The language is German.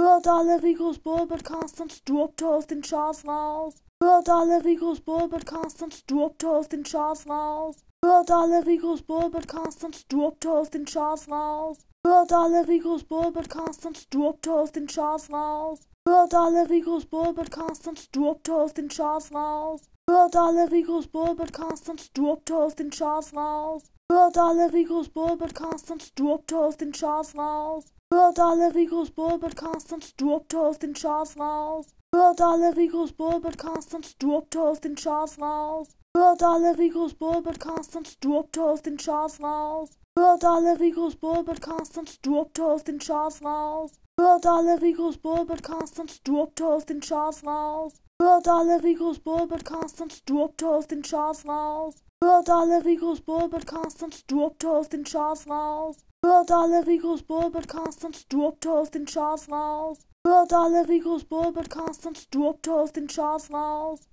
Hört alle Ricos Bullbitcast und droppt aus den Charts raus. Hört alle Ricos Bullbitcast und droppt aus den Charts raus. Hört alle Ricos Bullbitcast und droppt aus den Charts raus. Hört alle Ricos Bullbitcast und droppt aus den Charts raus. Hört alle Ricos Bullbitcast und droppt aus den Charts raus. Hört alle Ricos Bullbitcast und droppt aus den Charts raus. Hört alle Ricos Bullbitcast und droppt aus den Charts raus. Hört alle Ricos Bullbitcast und droppt aus den Charts raus. Hört alle Ricos Bullbitcast und droppt aus den Charts raus. Hört alle Ricos Bullbitcast und droppt aus den Charts raus. Hört alle Ricos Bullbitcast und droppt aus den Charts raus. Hört alle Ricos Bullbitcast und droppt aus den Charts raus. Hört alle Ricos Bullbitcast und droppt aus den Charts raus. Hört alle Ricos Bullbitcast und droppt aus den Charts raus. Hört alle Ricos Bullbitcast und droppt aus den Charts raus. Hört alle Ricos Bullbitcast und droppt aus den Charts raus.